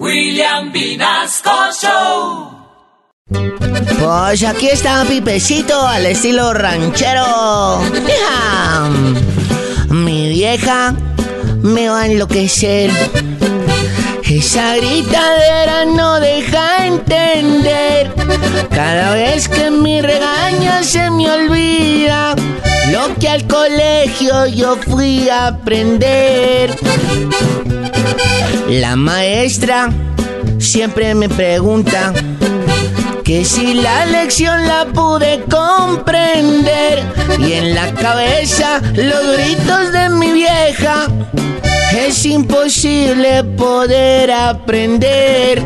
William Vinasco Show. Pues aquí está pipecito al estilo ranchero. Mi vieja me va a enloquecer. Esa gritadera no deja entender. Cada vez que mi regaño se me olvida lo que al colegio yo fui a aprender. La maestra siempre me pregunta que si la lección la pude comprender y en la cabeza los gritos de mi vieja es imposible poder aprender.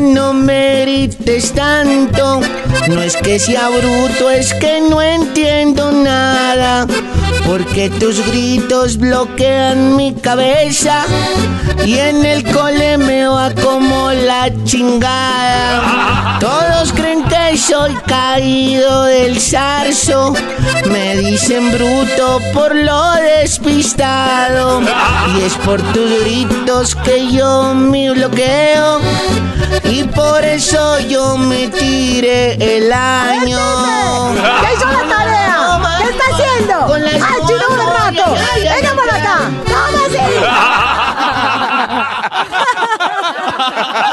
No merites tanto, no es que sea bruto, es que no entiendo nada. Porque tus gritos bloquean mi cabeza y en el cole me va como la chingada. Soy caído del zarzo. Me dicen bruto por lo despistado. Y es por tus gritos que yo me bloqueo. Y por eso yo me tiré el año. ¿Qué hizo la tarea? ¿Qué está haciendo? Con las ¡Ah, chino un rato! Ay, ay, ¡Venga por acá! ¡Toma así!